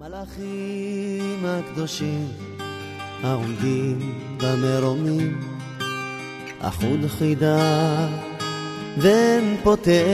מלאכים הקדושים העומדים במרומים אחוד חידה ואין פותר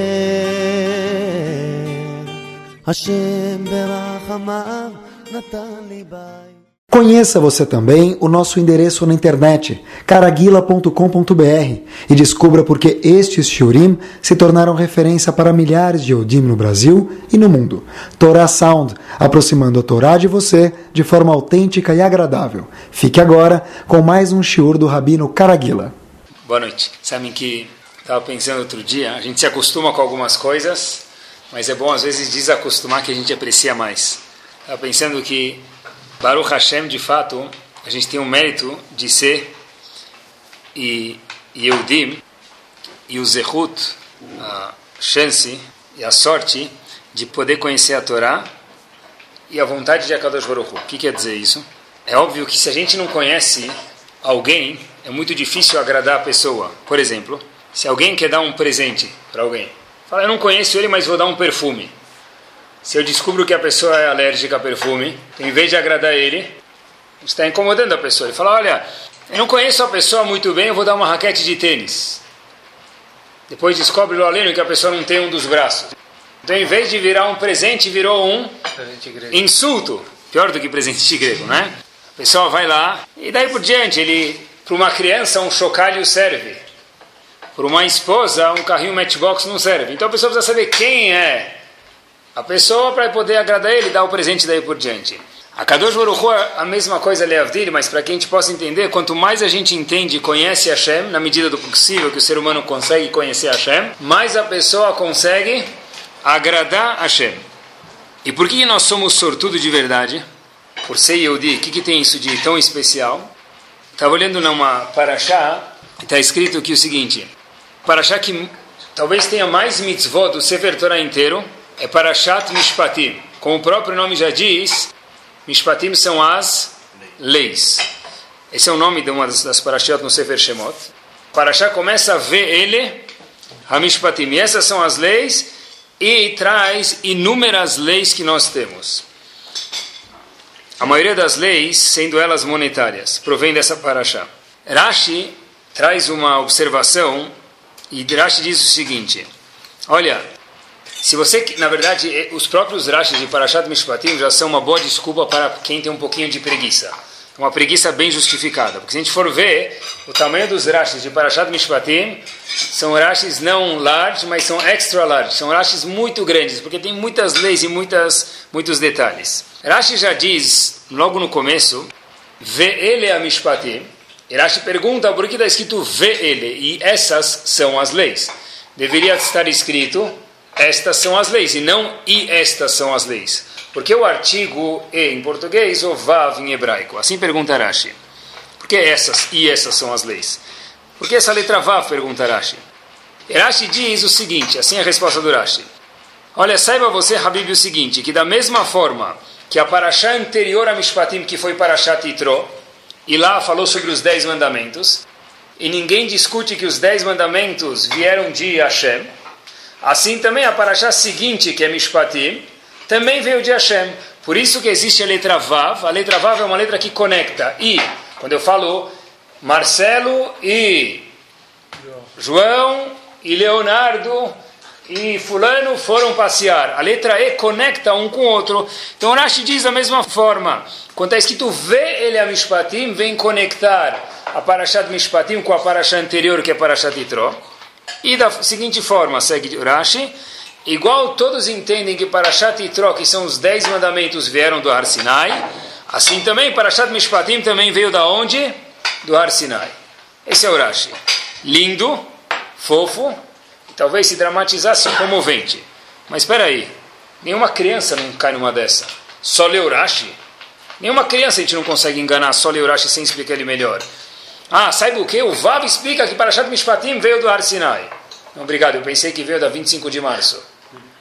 השם ברחמיו נתן לי בית Conheça você também o nosso endereço na internet, caraguila.com.br, e descubra por que estes shiurim se tornaram referência para milhares de Yodim no Brasil e no mundo. Torah Sound, aproximando a Torá de você de forma autêntica e agradável. Fique agora com mais um shiur do Rabino Caraguila. Boa noite. Sabem que estava pensando outro dia, a gente se acostuma com algumas coisas, mas é bom às vezes desacostumar que a gente aprecia mais. Estava pensando que Baruch Hashem, de fato, a gente tem o mérito de ser e Yehudim e o Zehut, a chance e a sorte de poder conhecer a Torá e a vontade de Akadosh Baruch. O que quer dizer isso? É óbvio que se a gente não conhece alguém, é muito difícil agradar a pessoa. Por exemplo, se alguém quer dar um presente para alguém, fala, eu não conheço ele, mas vou dar um perfume. Se eu descubro que a pessoa é alérgica a perfume, em vez de agradar ele, está incomodando a pessoa. Ele fala: Olha, eu não conheço a pessoa muito bem, eu vou dar uma raquete de tênis. Depois descobre o aleno que a pessoa não tem um dos braços. Então, em vez de virar um presente, virou um insulto. Pior do que presente de grego, né? A pessoa vai lá e daí por diante, ele, para uma criança, um chocalho serve. Para uma esposa, um carrinho matchbox não serve. Então a pessoa precisa saber quem é a pessoa para poder agradar ele, dar o presente daí por diante. A Kadosh Baruch é a mesma coisa, Leavdil, mas para que a gente possa entender, quanto mais a gente entende e conhece Hashem, na medida do possível que o ser humano consegue conhecer Hashem, mais a pessoa consegue agradar Hashem. E por que nós somos sortudos de verdade? Por ser Yehudi, o que, que tem isso de tão especial? Estava olhando numa Parashá, está escrito aqui o seguinte, Parashá que talvez tenha mais mitzvot do Sefer Torah inteiro, é Parashat Mishpatim. Como o próprio nome já diz, Mishpatim são as leis. Esse é o nome de uma das, das Parashat no Sefer Shemot. Parashat começa a ver ele, Hamishpatim. E essas são as leis e traz inúmeras leis que nós temos. A maioria das leis, sendo elas monetárias, provém dessa Parashat. Rashi traz uma observação e Rashi diz o seguinte: Olha, se você, na verdade, os próprios rachas de Parashat Mishpatim já são uma boa desculpa para quem tem um pouquinho de preguiça. Uma preguiça bem justificada. Porque se a gente for ver, o tamanho dos rachas de Parashat Mishpatim são rachas não large, mas são extra large. São rachas muito grandes, porque tem muitas leis e muitas, muitos detalhes. Rashi já diz, logo no começo, vê ele a Mishpatim. Rashi pergunta por que está escrito vê ele, e essas são as leis. Deveria estar escrito estas são as leis, e não e estas são as leis. Porque o artigo e em português ou vav em hebraico? Assim pergunta Rashi. Por que essas e essas são as leis? Por que essa letra vav? Pergunta Rashi. Rashi diz o seguinte, assim é a resposta do Rashi. Olha, saiba você, Habib, o seguinte, que da mesma forma que a paraxá anterior a Mishpatim, que foi paraxá Titro, e lá falou sobre os dez mandamentos, e ninguém discute que os dez mandamentos vieram de Hashem, Assim também a paraxá seguinte, que é Mishpatim, também veio de Hashem. Por isso que existe a letra Vav. A letra Vav é uma letra que conecta. E, quando eu falo Marcelo e João e Leonardo e fulano foram passear. A letra E conecta um com o outro. Então Rashi diz da mesma forma. Quando está escrito V, ele é Mishpatim, vem conectar a Parashat Mishpatim com a Parashat anterior, que é Parashat Yitro. E da seguinte forma, segue Rashi, igual todos entendem que Parashat Yitro, que são os dez mandamentos, vieram do Har Sinai, assim também Parashat Mishpatim também veio da onde? Do Har Sinai. Esse é o Rashi. Lindo, fofo, talvez se dramatizasse comovente. Mas espera aí, nenhuma criança não cai numa dessa. Só leu Rashi? Nenhuma criança a gente não consegue enganar só leu Rashi sem explicar ele melhor. Ah, saiba o que? O Vav explica que Parashat Mishpatim veio do Har Sinai. Obrigado, eu pensei que veio da 25 de março.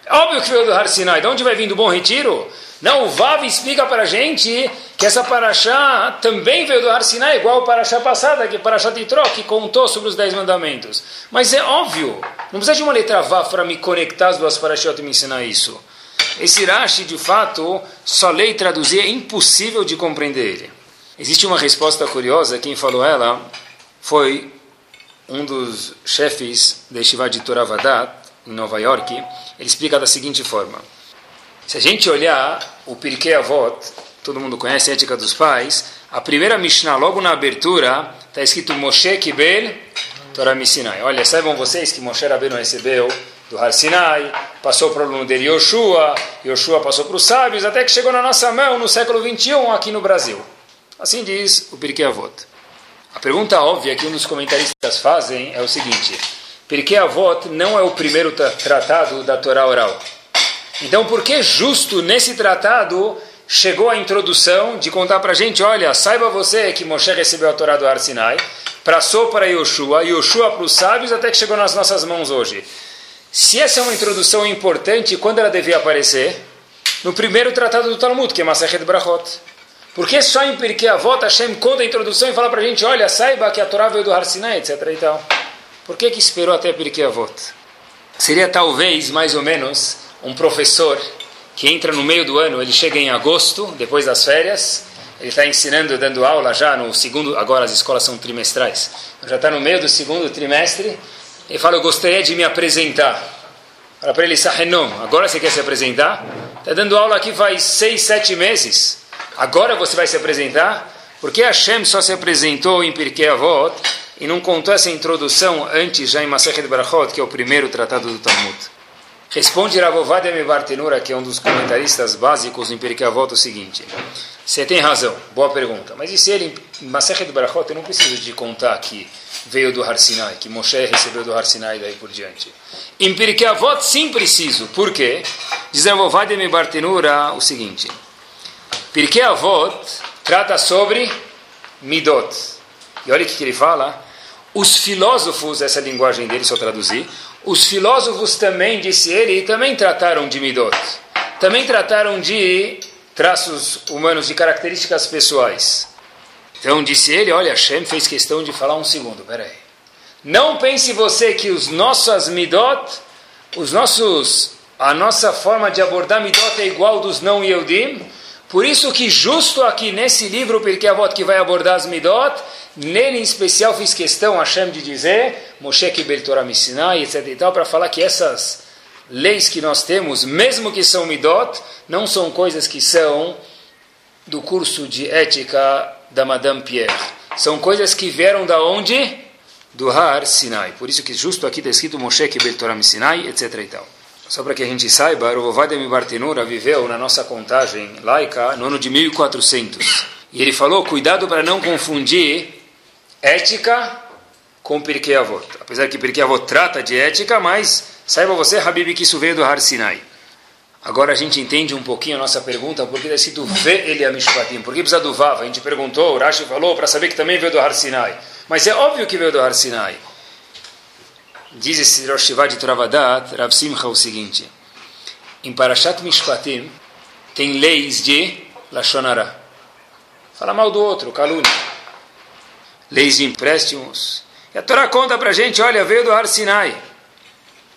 Óbvio que veio do Har Sinai. De onde vai vir do Bom Retiro? Não, o Vav explica para a gente que essa Parashá também veio do Har Sinai, igual a Parashá passada, que é Parashat Yitro, que contou sobre os Dez Mandamentos. Mas é óbvio, não precisa de uma letra Vav para me conectar as duas Parashot e me ensinar isso. Esse Rashi, de fato, só ler e traduzir é impossível de compreender ele. Existe uma resposta curiosa, quem falou ela foi um dos chefes da Yeshiva de Toravadat, em Nova York. Ele explica da seguinte forma. Se a gente olhar o Pirkei Avot, todo mundo conhece a Ética dos Pais, a primeira Mishnah, logo na abertura, está escrito Moshe Kibel Torah Missinai. Olha, saibam vocês que Moshe Rabbeinu recebeu do Har Sinai, passou para o aluno dele Yoshua, Yoshua passou para os sábios, até que chegou na nossa mão no século 21 aqui no Brasil. Assim diz o Pirkei Avot. A pergunta óbvia que um dos comentaristas fazem é o seguinte: Pirkei Avot não é o primeiro tratado da Torá oral. Então, por que justo nesse tratado chegou a introdução de contar para a gente, olha, saiba você que Moshe recebeu a Torá do Har Sinai, passou para Yoshua, Yoshua para os sábios, até que chegou nas nossas mãos hoje. Se essa é uma introdução importante, quando ela devia aparecer? No primeiro tratado do Talmud, que é Masachet Brachot. Por que só em Pirkei Avot Hashem conta a introdução e fala para a gente, olha, saiba que a Torá veio do Har Sinai, etc. E tal. Por que, que esperou até Pirkei Avot? Seria talvez, mais ou menos, um professor que entra no meio do ano, ele chega em agosto, depois das férias, ele está ensinando, dando aula já no segundo, agora as escolas são trimestrais, já está no meio do segundo trimestre, ele fala, eu gostaria de me apresentar. Fala para ele, Sahenom, agora você quer se apresentar? Está dando aula aqui faz seis, sete meses, agora você vai se apresentar? Porque Hashem só se apresentou em Pirkei Avot e não contou essa introdução antes, já em Masechet Barachot, que é o primeiro tratado do Talmud. Responde Ravovadia Mebartenura, que é um dos comentaristas básicos em Pirkei Avot, o seguinte. Você tem razão, boa pergunta. Mas e se ele, em Masechet Barachot, eu não preciso de contar que veio do Har Sinai, que Moshe recebeu do Har Sinai e daí por diante. Em Pirkei Avot, sim preciso. Por quê? Diz Ravovadia Mebartenura o seguinte. Pirkei Avot trata sobre Midot. E olha o que ele fala. Os filósofos, essa linguagem dele, só traduzir, os filósofos também, disse ele, também trataram de midot. Também trataram de traços humanos, de características pessoais. Então, disse ele, olha, Hashem fez questão de falar um segundo, peraí. Não pense você que os nossos midot, os nossos, a nossa forma de abordar midot é igual dos não Yehudim. Por isso que justo aqui nesse livro, porque a voto que vai abordar as midot, Nele, em especial, fiz questão, Hashem, de dizer, Moshe Kibel Torah Missinai, etc. e tal, para falar que essas leis que nós temos, mesmo que são midot, não são coisas que são do curso de ética da Madame Pierre. São coisas que vieram da onde? Do Har Sinai. Por isso que justo aqui está escrito Moshe Kibel Torah Missinai, etc. e tal. Só para que a gente saiba, Rovovadia Mibartenura viveu na nossa contagem laica no ano de 1400. E ele falou, cuidado para não confundir ética com Pirkei Avot. Apesar que Pirkei Avot trata de ética, mas saiba você, Habib, que isso veio do Har Sinai. Agora a gente entende um pouquinho a nossa pergunta, porque está escrito Vê ele a Mishpatim. Por que precisa do Vav? A gente perguntou, o Rashi falou, para saber que também veio do Har Sinai. Mas é óbvio que veio do Har Sinai. Diz esse Rosh de Travadat, Rav Simcha, o seguinte. Em Parashat Mishpatim, tem leis de Lashonara. Fala mal do outro, calúnia leis de empréstimos. E a Torá conta para a gente, olha, veio do Har Sinai.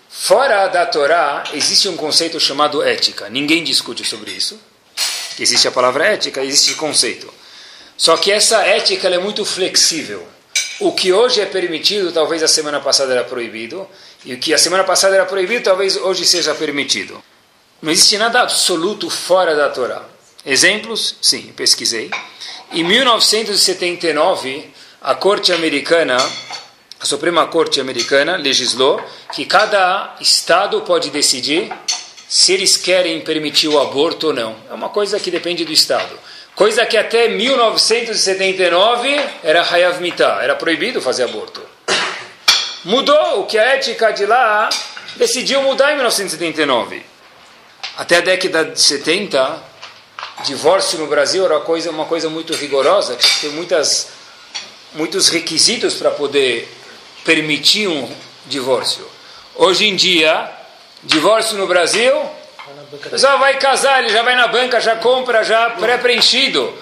Fora da Torá, existe um conceito chamado ética. Ninguém discute sobre isso. Existe a palavra ética, existe conceito. Só que essa ética é muito flexível. O que hoje é permitido, talvez a semana passada era proibido. E o que a semana passada era proibido, talvez hoje seja permitido. Não existe nada absoluto fora da Torá. Exemplos? Sim, pesquisei. Em 1979, a Corte Americana, a Suprema Corte Americana, legislou que cada estado pode decidir se eles querem permitir o aborto ou não. É uma coisa que depende do estado. Coisa que até 1979 era Hayav Mitah, era proibido fazer aborto. Mudou o que a ética de lá decidiu mudar em 1979. Até a década de 70, divórcio no Brasil era uma coisa, uma coisa muito rigorosa, que tem muitas muitos requisitos para poder permitir um divórcio. Hoje em dia, divórcio no Brasil, a pessoa vai casar, ele já vai na banca, já compra já pré-preenchido.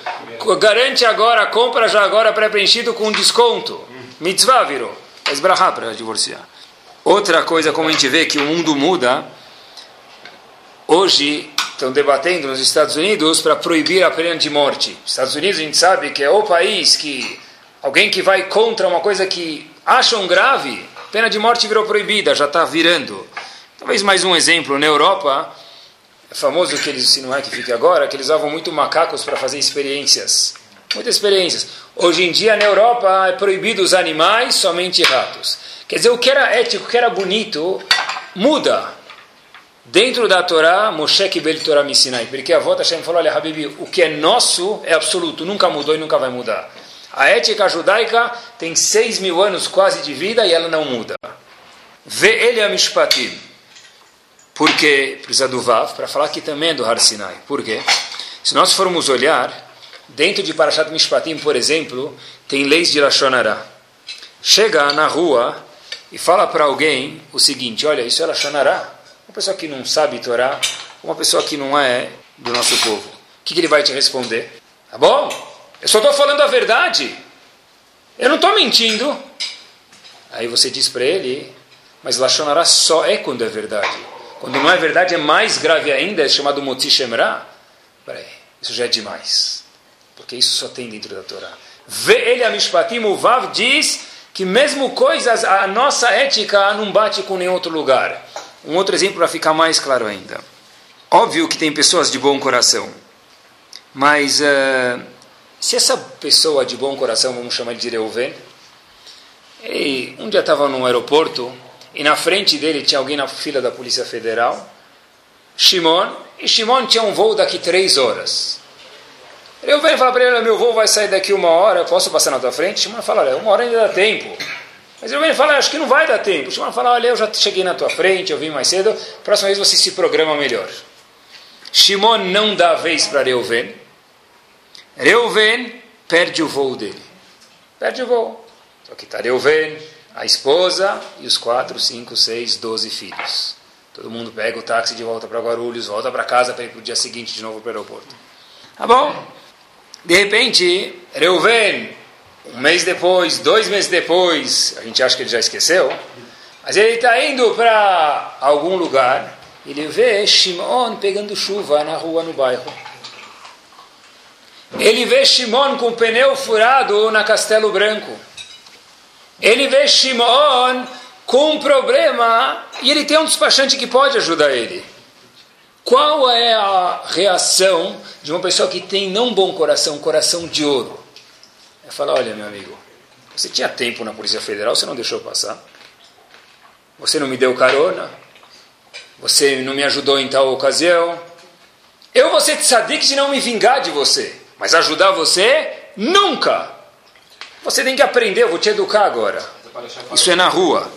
Garante agora, compra já agora pré-preenchido com desconto. Mitzvah virou. Esbrahá para divorciar. Outra coisa, como a gente vê que o mundo muda, hoje estão debatendo nos Estados Unidos para proibir a pena de morte. Estados Unidos a gente sabe que é o país que alguém que vai contra uma coisa que acham grave, pena de morte virou proibida, já está virando. Talvez mais um exemplo, na Europa, famoso que eles, se não é que fique agora, que eles usavam muito macacos para fazer experiências. Muitas experiências. Hoje em dia, na Europa, é proibido os animais, somente ratos. Quer dizer, o que era ético, o que era bonito, muda. Dentro da Torá, Moshe Kibel Torá me. Porque a avó Hashem falou, olha, Habibi, o que é nosso é absoluto, nunca mudou e nunca vai mudar. A ética judaica tem seis mil anos quase de vida e ela não muda. Vê ele a Mishpatim. Por quê? Precisa do Vav, para falar que também do Har Sinai. Por quê? Se nós formos olhar, dentro de Parashat Mishpatim, por exemplo, tem leis de Lashonará. Chega na rua e fala para alguém o seguinte, olha, isso é Lashonará. Uma pessoa que não sabe Torá, uma pessoa que não é do nosso povo. O que, que ele vai te responder? Tá bom? Eu só estou falando a verdade. Eu não estou mentindo. Aí você diz para ele, mas Lashonará só é quando é verdade. Quando não é verdade, é mais grave ainda, é chamado Moti Shemra. Peraí, isso já é demais. Porque isso só tem dentro da Torá. Vê ele a Mishpatim, o Vav diz que mesmo coisas, a nossa ética não bate com nenhum outro lugar. Um outro exemplo para ficar mais claro ainda. Óbvio que tem pessoas de bom coração. Mas uh, se essa pessoa de bom coração, vamos chamar de Reuven, um dia estava num aeroporto e na frente dele tinha alguém na fila da Polícia Federal, Shimon, e Shimon tinha um voo daqui três horas. Eu venho falar para ele, meu voo vai sair daqui uma hora, eu posso passar na tua frente? Shimon fala, olha, uma hora ainda dá tempo. Mas eu venho falar, acho que não vai dar tempo. Shimon fala, olha, eu já cheguei na tua frente, eu vim mais cedo, próxima vez você se programa melhor. Shimon não dá vez para Reuven. Reuven perde o voo dele. Perde o voo. Só que está Reuven, a esposa e os quatro, cinco, seis, doze filhos. Todo mundo pega o táxi de volta para Guarulhos, volta para casa para ir para o dia seguinte de novo para o aeroporto. Tá bom? De repente, Reuven, um mês depois, dois meses depois, a gente acha que ele já esqueceu, mas ele está indo para algum lugar, ele vê Shimon pegando chuva na rua, no bairro. Ele vê Shimon com o pneu furado na Castelo Branco. Ele vê Shimon com um problema e ele tem um despachante que pode ajudar ele. Qual é a reação de uma pessoa que tem não bom coração, coração de ouro? É falar, olha meu amigo, você tinha tempo na Polícia Federal, você não deixou passar. Você não me deu carona. Você não me ajudou em tal ocasião. Eu vou ser tzadik de não me vingar de você. Mas ajudar você, nunca. Você tem que aprender, eu vou te educar agora. Isso é na rua.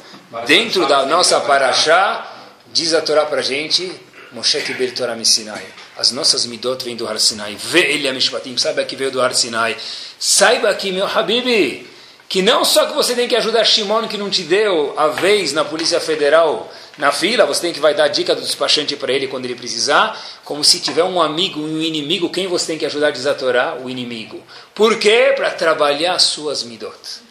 Dentro da nossa paraxá, diz a Torá para gente, Moshe Kibel Torah Sinai. As nossas midot vêm do Har Sinai. Vê ele a Mishpatim, saiba que veio do Har Sinai. Saiba que, meu Habibi, que não só que você tem que ajudar Shimon que não te deu a vez na Polícia Federal na fila, você tem que vai dar a dica do despachante para ele quando ele precisar, como se tiver um amigo e um inimigo, quem você tem que ajudar a desatorar? O inimigo. Por quê? Para trabalhar suas midot.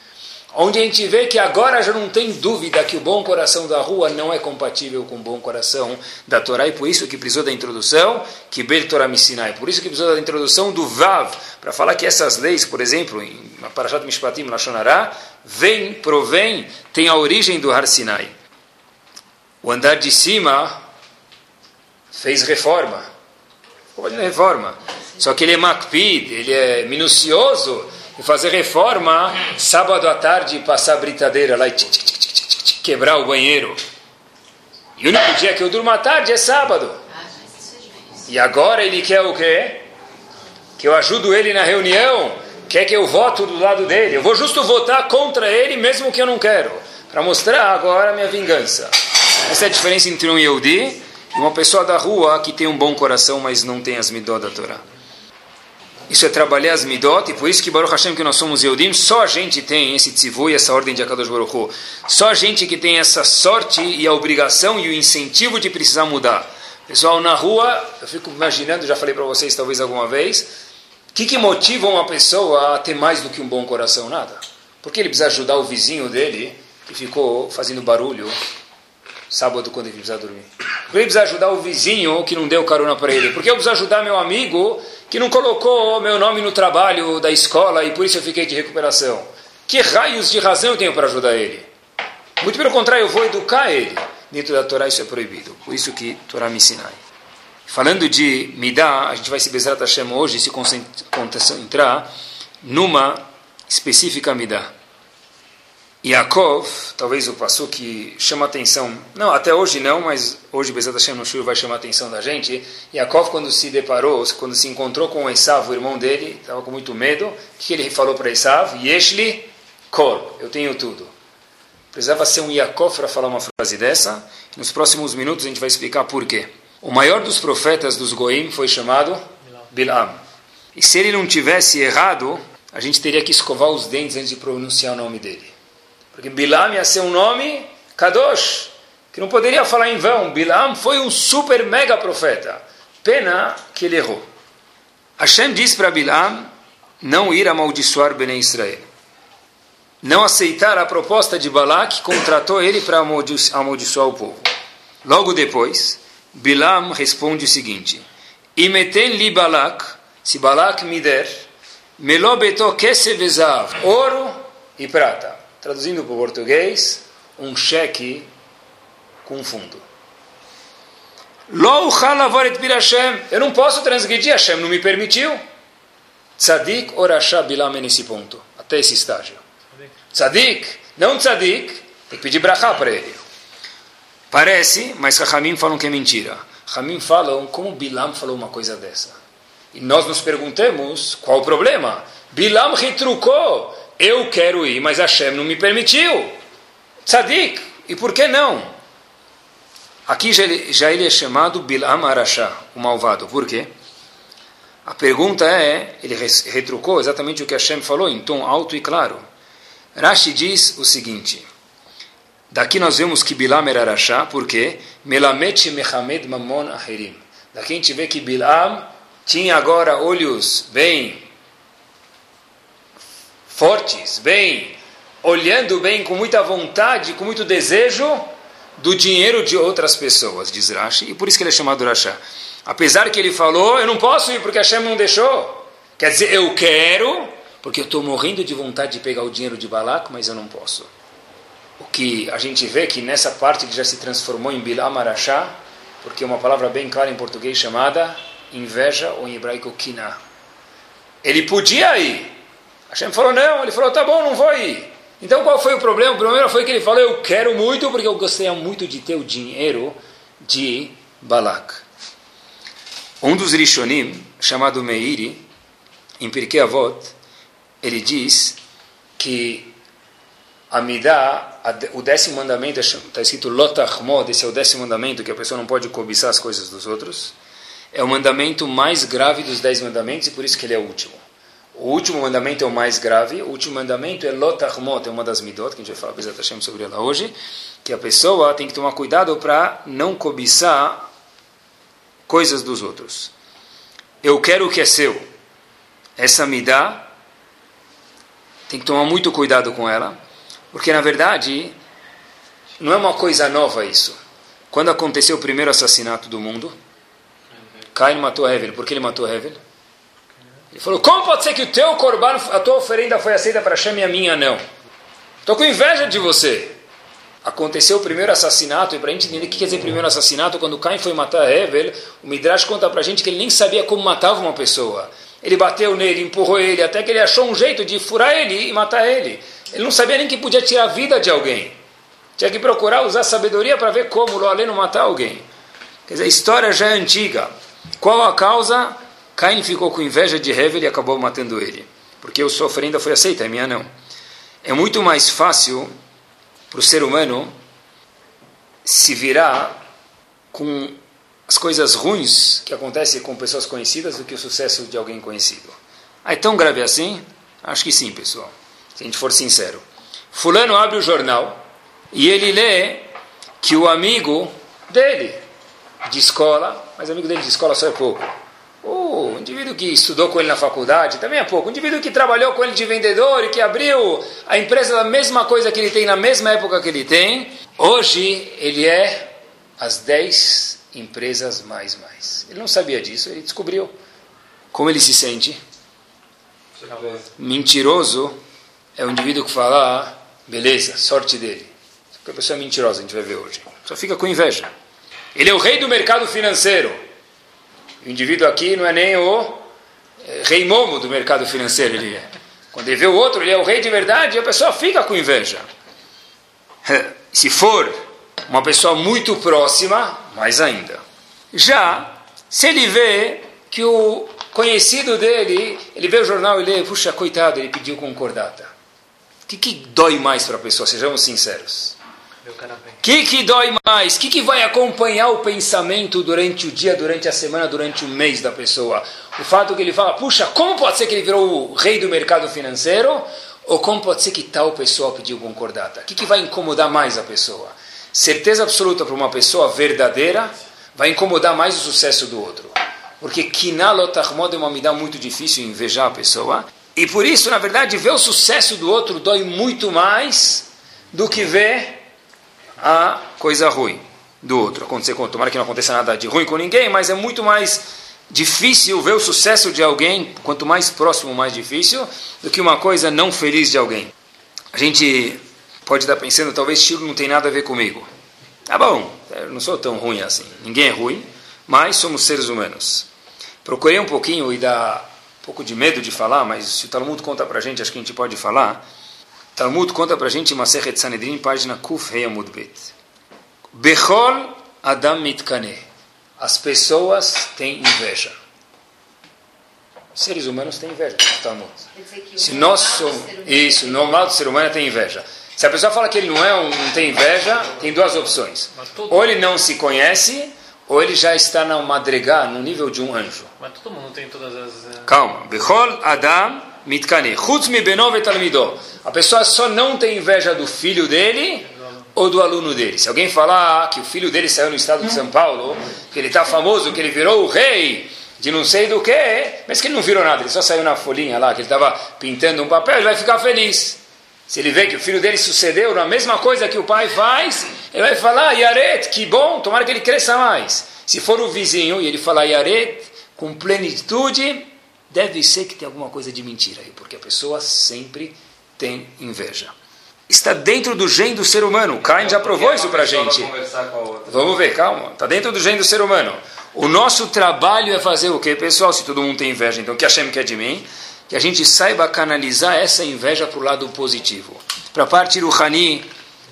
Onde a gente vê que agora já não tem dúvida que o bom coração da rua não é compatível com o bom coração da Torá, e por isso que precisou da introdução, que Bel Torah Missinai, por isso que precisou da introdução do Vav, para falar que essas leis, por exemplo, em Parashat Mishpatim, Lashonará, vem, provém, tem a origem do Har Sinai. O andar de cima fez reforma. Fazendo reforma. Só que ele é makpid, ele é minucioso em fazer reforma sábado à tarde passar a britadeira lá e tch, tch, tch, quebrar o banheiro. E o único dia que eu durmo à tarde é sábado. E agora ele quer o quê? Que eu ajudo ele na reunião, quer que eu voto do lado dele. Eu vou justo votar contra ele mesmo que eu não quero, para mostrar agora a minha vingança. Essa é a diferença entre um Yehudi e uma pessoa da rua que tem um bom coração, mas não tem as midot da Torá. Isso é trabalhar as midot, e por isso que Baruch Hashem, que nós somos Yehudim, só a gente tem esse tzivu e essa ordem de Akadosh Baruch Hu. Só a gente que tem essa sorte e a obrigação e o incentivo de precisar mudar. Pessoal, na rua, eu fico imaginando, já falei para vocês talvez alguma vez, o que, que motiva uma pessoa a ter mais do que um bom coração? Nada. Porque ele precisa ajudar o vizinho dele, que ficou fazendo barulho sábado quando ele precisa dormir? Porque ele precisa ajudar o vizinho que não deu carona para ele? Porque eu preciso ajudar meu amigo que não colocou meu nome no trabalho da escola e por isso eu fiquei de recuperação? Que raios de razão eu tenho para ajudar ele? Muito pelo contrário, eu vou educar ele. Dentro da Torá isso é proibido. Por isso que Torá me ensina. Falando de Midah, a gente vai se Bezrat Hashem hoje se concentrar numa específica Midah. Yaakov, talvez o passo que chama atenção, não, até hoje não, mas hoje Bezat Hashem no Shur vai chamar a atenção da gente. Yaakov, quando se deparou, quando se encontrou com Esav, o irmão dele, estava com muito medo, o que ele falou para Esav? Yeshli kol, eu tenho tudo. Precisava ser um Yaakov para falar uma frase dessa. Nos próximos minutos a gente vai explicar por quê. O maior dos profetas dos Goim foi chamado Bilam. E se ele não tivesse errado, a gente teria que escovar os dentes antes de pronunciar o nome dele. Porque Bilam ia ser um nome Kadosh, que não poderia falar em vão. Bilam foi um super mega profeta. Pena que ele errou. Hashem disse para Bilam não ir amaldiçoar Bnei Israel. Não aceitar a proposta de Balak, contratou ele para amaldiçoar o povo. Logo depois, Bilam responde o seguinte: Imeten li Balak, se Balak me der, melobeto kesevezav, ouro e prata traduzindo para o português, um cheque com fundo. Eu não posso transgredir, Hashem não me permitiu. Tzadik orachá bilam nesse ponto, até esse estágio. Tzadik, não tzadik, tem que pedir brachá para ele. Parece, mas Rahamim falam que é mentira. Rahamim falam como Bilam falou uma coisa dessa. E nós nos perguntamos qual o problema. Bilam retrucou eu quero ir, mas Hashem não me permitiu. Tzadik, e por que não? Aqui já ele, é chamado Bilam Arashá, o malvado. Por quê? A pergunta é, ele retrucou exatamente o que Hashem falou em tom alto e claro. Rashi diz o seguinte, daqui nós vemos que Bilam era Arashá, porque Melamet Mehamed Mamon Aherim. Daqui a gente vê que Bilam tinha agora olhos bem fortes, bem, olhando bem, com muita vontade, com muito desejo do dinheiro de outras pessoas, diz Rashi, e por isso que ele é chamado Rasha. Apesar que ele falou, eu não posso ir porque Hashem não deixou. Quer dizer, eu quero, porque eu estou morrendo de vontade de pegar o dinheiro de Balak, mas eu não posso. O que a gente vê que nessa parte ele já se transformou em Bilam Arashá, porque é uma palavra bem clara em português chamada inveja ou em hebraico kina. Ele podia ir, Hashem falou não, ele falou, tá bom, não vou ir. Então qual foi o problema? O problema foi que ele falou, eu quero muito porque eu gostaria muito de ter o dinheiro de Balak. Um dos Rishonim, chamado Meiri, em Pirkei Avot, ele diz que a Midah, o décimo mandamento, está escrito Lotachmod, esse é o décimo mandamento, que a pessoa não pode cobiçar as coisas dos outros, é o mandamento mais grave dos dez mandamentos e por isso que ele é o último. O último mandamento é o mais grave. O último mandamento é Lotachmot, é uma das midot, que a gente vai falar Bezat sobre ela hoje, que a pessoa tem que tomar cuidado para não cobiçar coisas dos outros. Eu quero o que é seu. Essa midá, tem que tomar muito cuidado com ela, porque na verdade não é uma coisa nova isso. Quando aconteceu o primeiro assassinato do mundo, Cain matou Hevel. Por que ele matou Hevel? Ele falou: Como pode ser que o teu corban, a tua oferenda foi aceita para Hashem e a minha não? Estou com inveja de você. Aconteceu o primeiro assassinato, e para a gente entender o que quer dizer primeiro assassinato, quando Caim foi matar Hevel, o Midrash conta para a gente que ele nem sabia como matava uma pessoa. Ele bateu nele, empurrou ele, até que ele achou um jeito de furar ele e matar ele. Ele não sabia nem que podia tirar a vida de alguém. Tinha que procurar usar sabedoria para ver como o não matar alguém. Quer dizer, a história já é antiga. Qual a causa? Caim ficou com inveja de Hevel e acabou matando ele. Porque a sua oferenda foi aceita, a minha não. É muito mais fácil para o ser humano se virar com as coisas ruins que acontecem com pessoas conhecidas do que o sucesso de alguém conhecido. Ah, é tão grave assim? Acho que sim, pessoal. Se a gente for sincero. Fulano abre o jornal e ele lê que o amigo dele de escola, mas amigo dele de escola só é pouco, que estudou com ele na faculdade, também é pouco. Um indivíduo que trabalhou com ele de vendedor e que abriu a empresa da mesma coisa que ele tem na mesma época que ele tem, hoje ele é as 10 empresas mais mais. Ele não sabia disso, ele descobriu. Como ele se sente? Mentiroso é o indivíduo que fala, ah, beleza, sorte dele. Porque a pessoa é mentirosa, a gente vai ver hoje. Só fica com inveja. Ele é o rei do mercado financeiro. O indivíduo aqui não é nem o rei momo do mercado financeiro, ele é. Quando ele vê o outro, ele é o rei de verdade, e a pessoa fica com inveja. Se for uma pessoa muito próxima, mais ainda. Já, se ele vê que o conhecido dele, ele vê o jornal e lê, puxa, coitado, ele pediu concordata. O que, que dói mais para a pessoa, sejamos sinceros? O que, que dói mais? O que, que vai acompanhar o pensamento durante o dia, durante a semana, durante o mês da pessoa? O fato que ele fala, puxa, como pode ser que ele virou o rei do mercado financeiro? Ou como pode ser que tal pessoa pediu concordata? O que, que vai incomodar mais a pessoa? Certeza absoluta para uma pessoa verdadeira vai incomodar mais o sucesso do outro. Porque kinalotachmod é uma midá muito difícil invejar a pessoa. E por isso, na verdade, ver o sucesso do outro dói muito mais do que ver a coisa ruim do outro. Acontecer com, tomara que não aconteça nada de ruim com ninguém, mas é muito mais difícil ver o sucesso de alguém, quanto mais próximo, mais difícil, do que uma coisa não feliz de alguém. A gente pode estar pensando, talvez estilo não tem nada a ver comigo. Tá bom, eu não sou tão ruim assim. Ninguém é ruim, mas somos seres humanos. Procurei um pouquinho e dá um pouco de medo de falar, mas se o Talmud conta pra gente, acho que a gente pode falar. Talmud conta para a gente em Masechet Sanedrin, página Kuf Rei Amud Bet. Bechol Adam Mitkane. As pessoas têm inveja. Seres humanos têm inveja, Talmud. Se nós somos... Isso, normal do ser humano ter inveja. Se a pessoa fala que ele não é um, não tem inveja, tem duas opções. Ou ele não se conhece, ou ele já está na madrigá, no nível de um anjo. Mas todo mundo tem todas as... Eh, Calma. Bechol Adam Mitkane. Chutz mi benov etalmido. A pessoa só não tem inveja do filho dele ou do aluno dele. Se alguém falar que o filho dele saiu no estado de São Paulo, que ele está famoso, que ele virou o rei de não sei do que, mas que ele não virou nada, ele só saiu na folhinha lá, que ele estava pintando um papel, ele vai ficar feliz. Se ele vê que o filho dele sucedeu na mesma coisa que o pai faz, ele vai falar, Yaret, que bom, tomara que ele cresça mais. Se for o vizinho e ele falar Yaret, com plenitude, deve ser que tem alguma coisa de mentira aí, porque a pessoa sempre tem inveja. Está dentro do gene do ser humano. O Cain já provou isso para a gente. Vamos ver, calma. Está dentro do gene do ser humano. O nosso trabalho é fazer o quê, pessoal? Se todo mundo tem inveja, então o que Hashem quer de mim? Que a gente saiba canalizar essa inveja para o lado positivo. Para a parte Ruhani,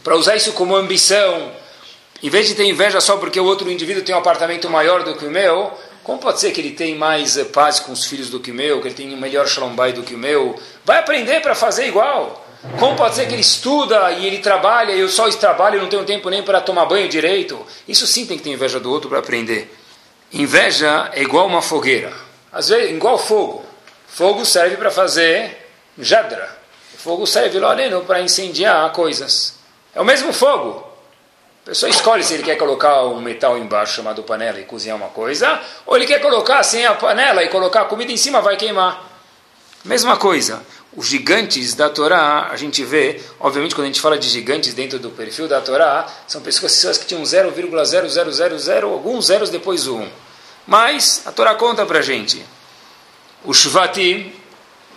para usar isso como ambição. Em vez de ter inveja só porque o outro indivíduo tem um apartamento maior do que o meu, como pode ser que ele tem mais eh, paz com os filhos do que o meu, que ele tem um melhor shalom do que o meu? Vai aprender para fazer igual. Como pode ser que ele estuda e ele trabalha e eu só trabalho e não tenho tempo nem para tomar banho direito? Isso sim tem que ter inveja do outro para aprender. Inveja é igual uma fogueira. Às vezes, igual fogo. Fogo serve para fazer jadra. Fogo serve, olha, para incendiar coisas. É o mesmo fogo. A pessoa escolhe se ele quer colocar um metal embaixo chamado panela e cozinhar uma coisa, ou ele quer colocar sem a panela e colocar a comida em cima, vai queimar. Mesma coisa. Os gigantes da Torá, a gente vê, obviamente quando a gente fala de gigantes dentro do perfil da Torá, são pessoas que tinham 0,0000, alguns zeros depois 1. Mas a Torá conta pra gente. Os Shvatim,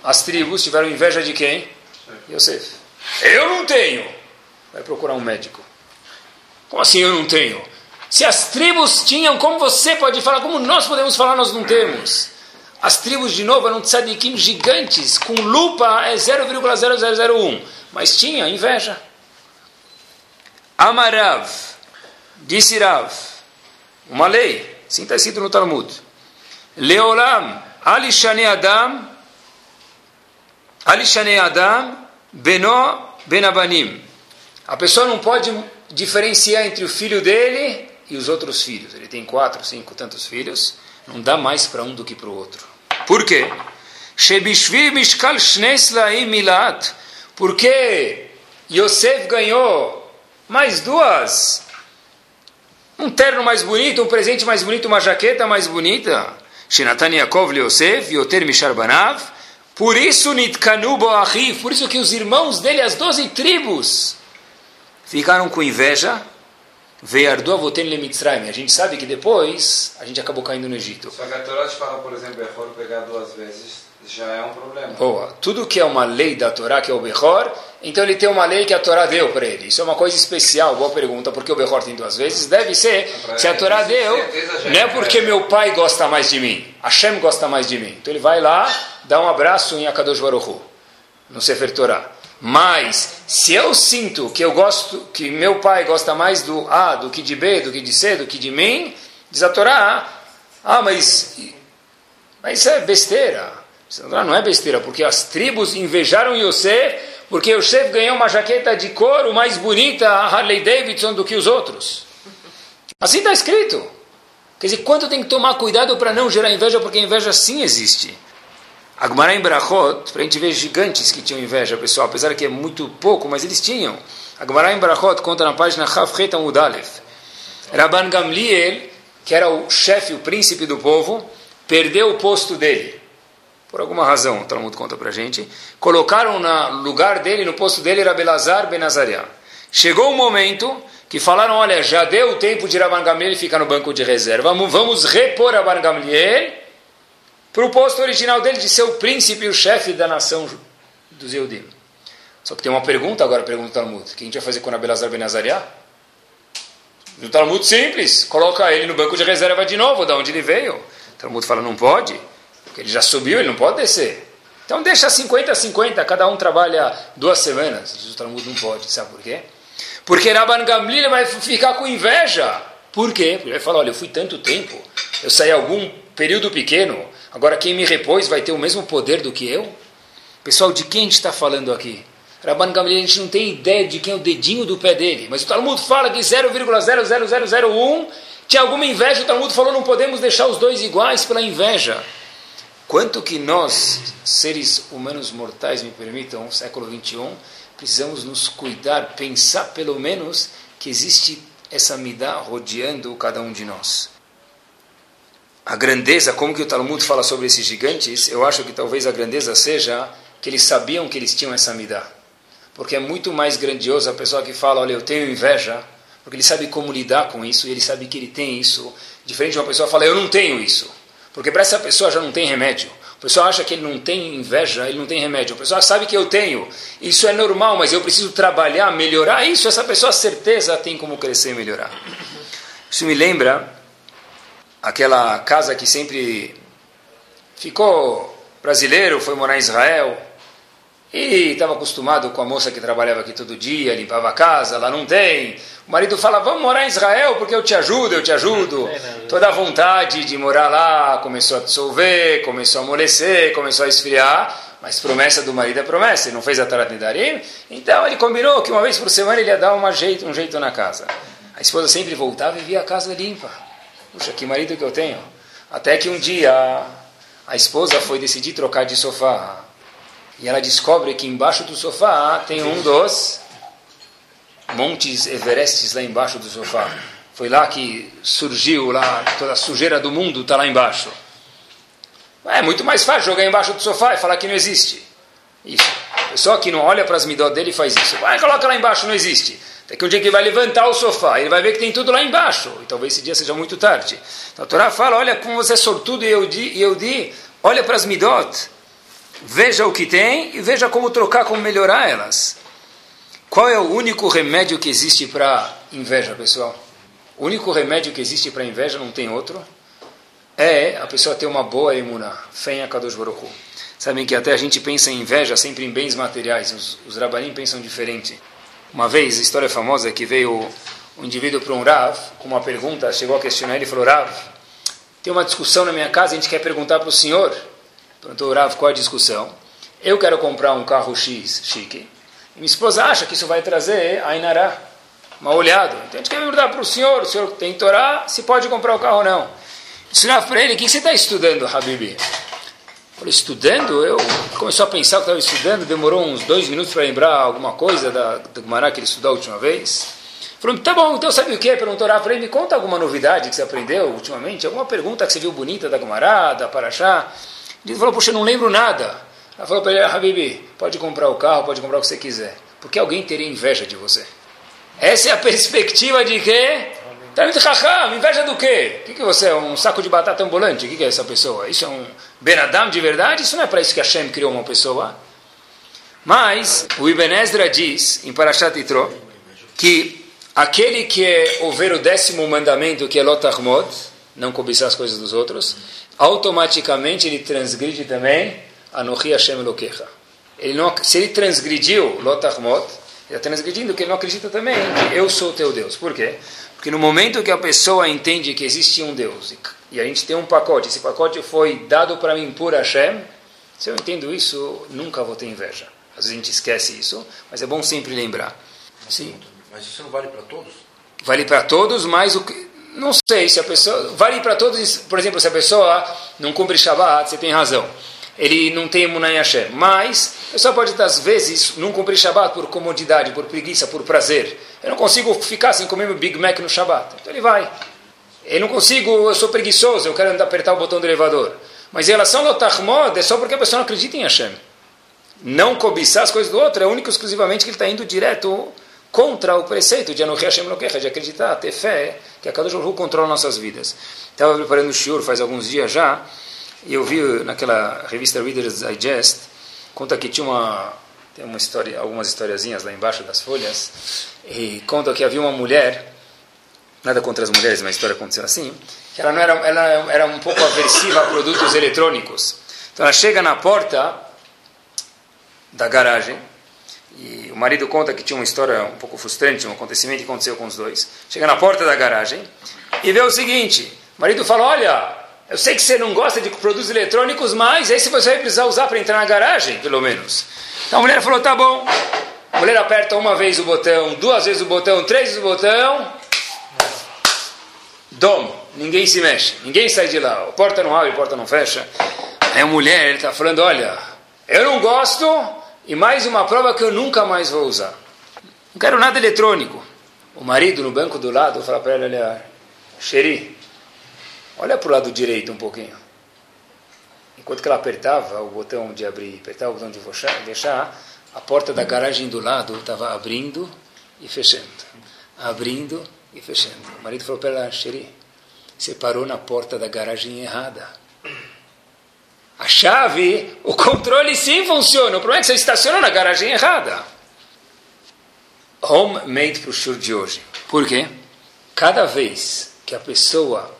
as tribos, tiveram inveja de quem? Yosef. Eu não tenho. Vai procurar um médico. Como assim eu não tenho? Se as tribos tinham, como você pode falar? Como nós podemos falar, nós não temos? As tribos, de novo, eram tzadikim gigantes, com lupa é 0,0001. Mas tinha inveja. Amarav, disse Rav, uma lei, assim está escrito no Talmud. Leolam, alishane Adam, alishane Adam, beno benabanim. A pessoa não pode diferenciar entre o filho dele e os outros filhos. Ele tem quatro, cinco, tantos filhos. Não dá mais para um do que para o outro. Por quê? Porque Yosef ganhou mais duas. Um terno mais bonito, um presente mais bonito, uma jaqueta mais bonita. Shenatan Yaakov Leosef, Yoter Mishar Banav, por isso Nitkanu por isso que os irmãos dele, as doze tribos, ficaram com inveja, Veiardu Avoten Lemitzrayim. A gente sabe que depois a gente acabou caindo no Egito. Só que a Torá te fala, por exemplo, Bechor pegar duas vezes, já é um problema. Boa. Tudo que é uma lei da Torá, que é o Bechor, então ele tem uma lei que a Torá deu para ele. Isso é uma coisa especial. Boa pergunta. Por que o Bechor tem duas vezes? Deve ser, se a Torá deu, não é porque meu pai gosta mais de mim. Hashem gosta mais de mim. Então ele vai lá, dá um abraço em Akadosh Baruch Hu, no Sefer Torá. Mas se eu sinto que eu gosto, que meu pai gosta mais do A do que de B, do que de C, do que de mim, diz a Torá, ah, mas, mas isso é besteira. Não é besteira, porque as tribos invejaram Yosef, porque Yosef ganhou uma jaqueta de couro mais bonita, a Harley Davidson, do que os outros. Assim está escrito. Quer dizer, quanto tem que tomar cuidado para não gerar inveja, porque inveja sim existe. Agmará em Brachot, para a gente ver gigantes que tinham inveja, pessoal, apesar que é muito pouco, mas eles tinham. Agmará em Brachot conta na página Chaf Udalef. Rabban Gamliel, que era o chefe, o príncipe do povo, perdeu o posto dele. Por alguma razão, o Talmud conta para a gente. Colocaram no lugar dele, no posto dele, Rabelazar Benazariah. Chegou um momento que falaram, olha, já deu o tempo de Rabban Gamliel ficar no banco de reserva, vamos repor Rabban Gamliel para o posto original dele de ser o príncipe e o chefe da nação dos Eudim. Só que tem uma pergunta agora, pergunta o Talmud. O que a gente vai fazer com Abelazar Ben Azariah? No Talmud simples, coloca ele no banco de reserva de novo, da onde ele veio. O Talmud fala, não pode, porque ele já subiu, ele não pode descer. Então deixa 50 a 50, cada um trabalha duas semanas. O Talmud não pode, sabe por quê? Porque Rabban Gamliel vai ficar com inveja. Por quê? Porque ele vai falar, olha, eu fui tanto tempo, eu saí algum período pequeno, Agora, quem me repôs vai ter o mesmo poder do que eu? Pessoal, de quem a gente está falando aqui? Rabban Gamaliel, a gente não tem ideia de quem é o dedinho do pé dele. Mas o Talmud fala que 0,00001 tinha alguma inveja. O Talmud falou não podemos deixar os dois iguais pela inveja. Quanto que nós, seres humanos mortais, me permitam, século 21, precisamos nos cuidar, pensar pelo menos que existe essa midá rodeando cada um de nós a grandeza, como que o Talmud fala sobre esses gigantes, eu acho que talvez a grandeza seja que eles sabiam que eles tinham essa midá. Porque é muito mais grandioso a pessoa que fala, olha, eu tenho inveja, porque ele sabe como lidar com isso, e ele sabe que ele tem isso, diferente de uma pessoa que fala, eu não tenho isso. Porque para essa pessoa já não tem remédio. A pessoa acha que ele não tem inveja, ele não tem remédio. A pessoa sabe que eu tenho. Isso é normal, mas eu preciso trabalhar, melhorar isso. Essa pessoa, certeza, tem como crescer e melhorar. Isso me lembra aquela casa que sempre ficou brasileiro, foi morar em Israel e estava acostumado com a moça que trabalhava aqui todo dia, limpava a casa, lá não tem. O marido fala: Vamos morar em Israel porque eu te ajudo, eu te ajudo. Toda a vontade de morar lá começou a dissolver, começou a amolecer, começou a esfriar. Mas promessa do marido é promessa, ele não fez a Tarat Nidarim. Então ele combinou que uma vez por semana ele ia dar uma jeito, um jeito na casa. A esposa sempre voltava e via a casa limpa. Puxa, que marido que eu tenho. Até que um dia a esposa foi decidir trocar de sofá. E ela descobre que embaixo do sofá tem um dos montes Everestes lá embaixo do sofá. Foi lá que surgiu lá toda a sujeira do mundo está lá embaixo. É muito mais fácil jogar embaixo do sofá e falar que não existe. Isso. Pessoa que não olha para as midot dele faz isso. Vai, coloca lá embaixo, não existe. Até que um dia que vai levantar o sofá, ele vai ver que tem tudo lá embaixo. E talvez esse dia seja muito tarde. Então a Torá fala, olha como você é sortudo e eu di, eu di olha para as midot. Veja o que tem e veja como trocar, como melhorar elas. Qual é o único remédio que existe para inveja, pessoal? O único remédio que existe para inveja, não tem outro, é a pessoa ter uma boa emuna, fé em Akadosh Sabem que até a gente pensa em inveja sempre em bens materiais, os, os pensam diferente. Uma vez, a história famosa é que veio um indivíduo para um Rav com uma pergunta, chegou a questionar ele e falou: Rav, tem uma discussão na minha casa, a gente quer perguntar para o senhor. Perguntou o Rav qual é a discussão. Eu quero comprar um carro X chique. E minha esposa acha que isso vai trazer a Inará, uma olhada. Então a gente quer perguntar para o senhor: o senhor tem Torá, se pode comprar o carro ou não. Disse para ele: o que você está estudando, Habibi? Falei, estudando? Eu começou a pensar que estava estudando, demorou uns dois minutos para lembrar alguma coisa da, Gumará que ele estudou a última vez. Falou, tá bom, então sabe o que? Perguntou para ele, me conta alguma novidade que você aprendeu ultimamente, alguma pergunta que você viu bonita da Gumará, da Paraxá. Ele falou, poxa, eu não lembro nada. Ela falou para ele, Habibi, pode comprar o carro, pode comprar o que você quiser. Porque alguém teria inveja de você. Essa é a perspectiva de quê? Talmud Chacham, inveja do quê? O que, que você é? Um saco de batata ambulante? O que, que é essa pessoa? Isso é um Benadam de verdade? Isso não é para isso que Hashem criou uma pessoa. Mas o Ibn Ezra diz, em Parashat Yitro, que aquele que é ouvir o décimo mandamento, que é Lotachmod, não cobiçar as coisas dos outros, automaticamente ele transgride também Anochi Hashem Elokecha. Ele não, se ele transgrediu Lotachmod, ele está transgredindo que ele não acredita também que eu sou teu Deus. Por quê? Porque no momento que a pessoa entende que existe um Deus e a gente tem um pacote, esse pacote foi dado para mim por Hashem, se eu entendo isso, nunca vou ter inveja. Às vezes a gente esquece isso, mas é bom sempre lembrar. Sim. Mas isso não vale para todos? Vale para todos, mas o que, não sei se a pessoa vale para todos. Por exemplo, se a pessoa não cumpre Shabbat, você tem razão. Ele não tem Munay Hashem. Mas a pessoa pode, às vezes, não cumprir Shabbat por comodidade, por preguiça, por prazer. Eu não consigo ficar sem comer meu Big Mac no Shabbat. Então ele vai. Eu não consigo, eu sou preguiçoso, eu quero apertar o botão do elevador. Mas em relação ao Tahmod, é só porque a pessoa não acredita em Hashem. Não cobiçar as coisas do outro é único exclusivamente que ele está indo direto contra o preceito de Anohi Hashem Lokecha, de acreditar, ter fé, que a Kadosh Baruch controla nossas vidas. Estava preparando o shiur faz alguns dias já, e eu vi naquela revista Reader's Digest, conta que tinha uma, tem uma história, algumas historiazinhas lá embaixo das folhas, e conta que havia uma mulher, nada contra as mulheres, mas a história aconteceu assim, que ela, não era, ela era um pouco aversiva a produtos eletrônicos. Então ela chega na porta da garagem, e o marido conta que tinha uma história um pouco frustrante, um acontecimento que aconteceu com os dois. Chega na porta da garagem e vê o seguinte: o marido fala: Olha, eu sei que você não gosta de produtos eletrônicos, mas esse você vai precisar usar para entrar na garagem, pelo menos. Então a mulher falou: Tá bom. A mulher aperta uma vez o botão, duas vezes o botão, três vezes o botão. Dom, ninguém se mexe, ninguém sai de lá. A porta não abre, a porta não fecha. Aí a mulher está falando: Olha, eu não gosto e mais uma prova que eu nunca mais vou usar. Não quero nada eletrônico. O marido no banco do lado fala para ela, olha, Xeri, olha para o lado direito um pouquinho. Enquanto que ela apertava o botão de abrir, apertava o botão de fechar, a porta da garagem do lado estava abrindo e fechando. Abrindo e fechando. O marido falou para ela, Xeri, você parou na porta da garagem errada. A chave, o controle sim funciona. O problema é que você estacionou na garagem errada. Homemade para o show de hoje. Por quê? Cada vez que a pessoa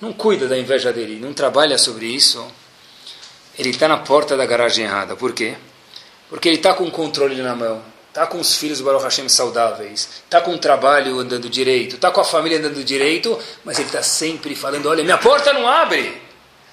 não cuida da inveja dele, não trabalha sobre isso, ele está na porta da garagem errada. Por quê? Porque ele está com o controle na mão, está com os filhos do Baruch Hashem saudáveis, está com o trabalho andando direito, está com a família andando direito, mas ele está sempre falando: olha, minha porta não abre.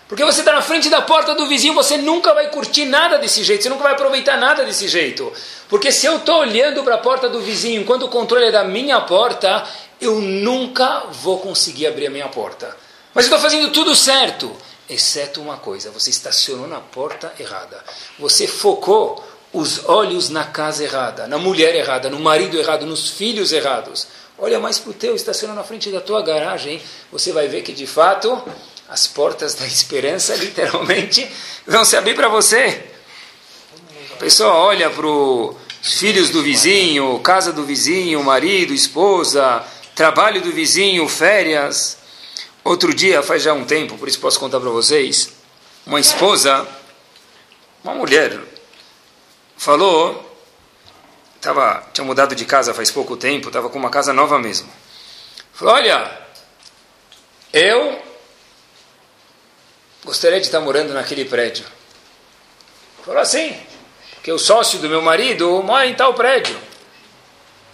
Porque você está na frente da porta do vizinho, você nunca vai curtir nada desse jeito, você nunca vai aproveitar nada desse jeito. Porque se eu estou olhando para a porta do vizinho enquanto o controle é da minha porta, eu nunca vou conseguir abrir a minha porta. Mas eu estou fazendo tudo certo, exceto uma coisa: você estacionou na porta errada. Você focou os olhos na casa errada, na mulher errada, no marido errado, nos filhos errados. Olha mais para o teu, estaciona na frente da tua garagem, você vai ver que de fato as portas da esperança literalmente vão se abrir para você. A pessoa olha para os filhos do vizinho, casa do vizinho, marido, esposa, trabalho do vizinho, férias. Outro dia, faz já um tempo, por isso posso contar para vocês, uma esposa, uma mulher, falou, tava, tinha mudado de casa faz pouco tempo, estava com uma casa nova mesmo. Falou, olha, eu gostaria de estar morando naquele prédio. Falou assim, que o sócio do meu marido mora em tal prédio.